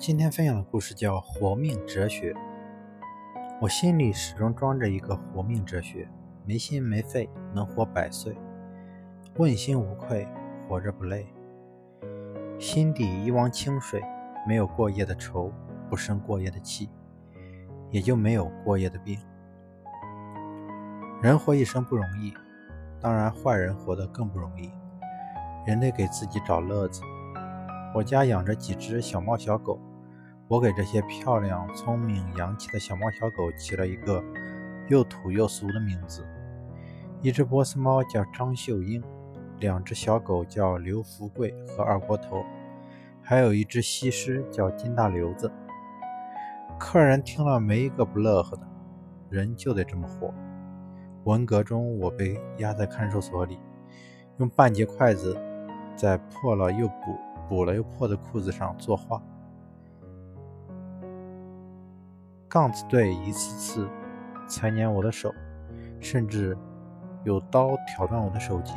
今天分享的故事叫《活命哲学》。我心里始终装着一个活命哲学：没心没肺，能活百岁；问心无愧，活着不累；心底一汪清水，没有过夜的愁，不生过夜的气，也就没有过夜的病。人活一生不容易，当然坏人活得更不容易。人得给自己找乐子。我家养着几只小猫小狗。我给这些漂亮、聪明、洋气的小猫小狗起了一个又土又俗的名字。一只波斯猫叫张秀英，两只小狗叫刘福贵和二锅头，还有一只西施叫金大瘤子。客人听了没一个不乐呵的，人就得这么活。文革中，我被压在看守所里，用半截筷子在破了又补、补了又破的裤子上作画。杠子队一次次裁剪我的手，甚至有刀挑断我的手机。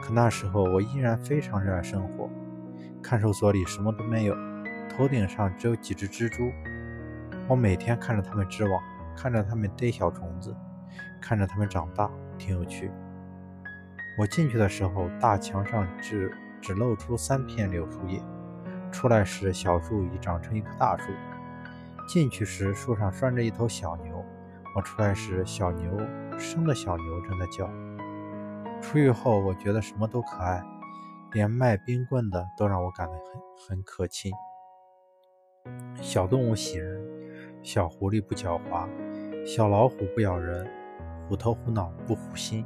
可那时候我依然非常热爱生活。看守所里什么都没有，头顶上只有几只蜘蛛。我每天看着它们织网，看着它们逮小虫子，看着它们长大，挺有趣。我进去的时候，大墙上只只露出三片柳树叶，出来时小树已长成一棵大树。进去时，树上拴着一头小牛；我出来时，小牛生的小牛正在叫。出狱后，我觉得什么都可爱，连卖冰棍的都让我感到很很可亲。小动物喜人，小狐狸不狡猾，小老虎不咬人，虎头虎脑不虎心。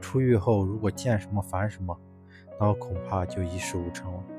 出狱后，如果见什么烦什么，那我恐怕就一事无成了。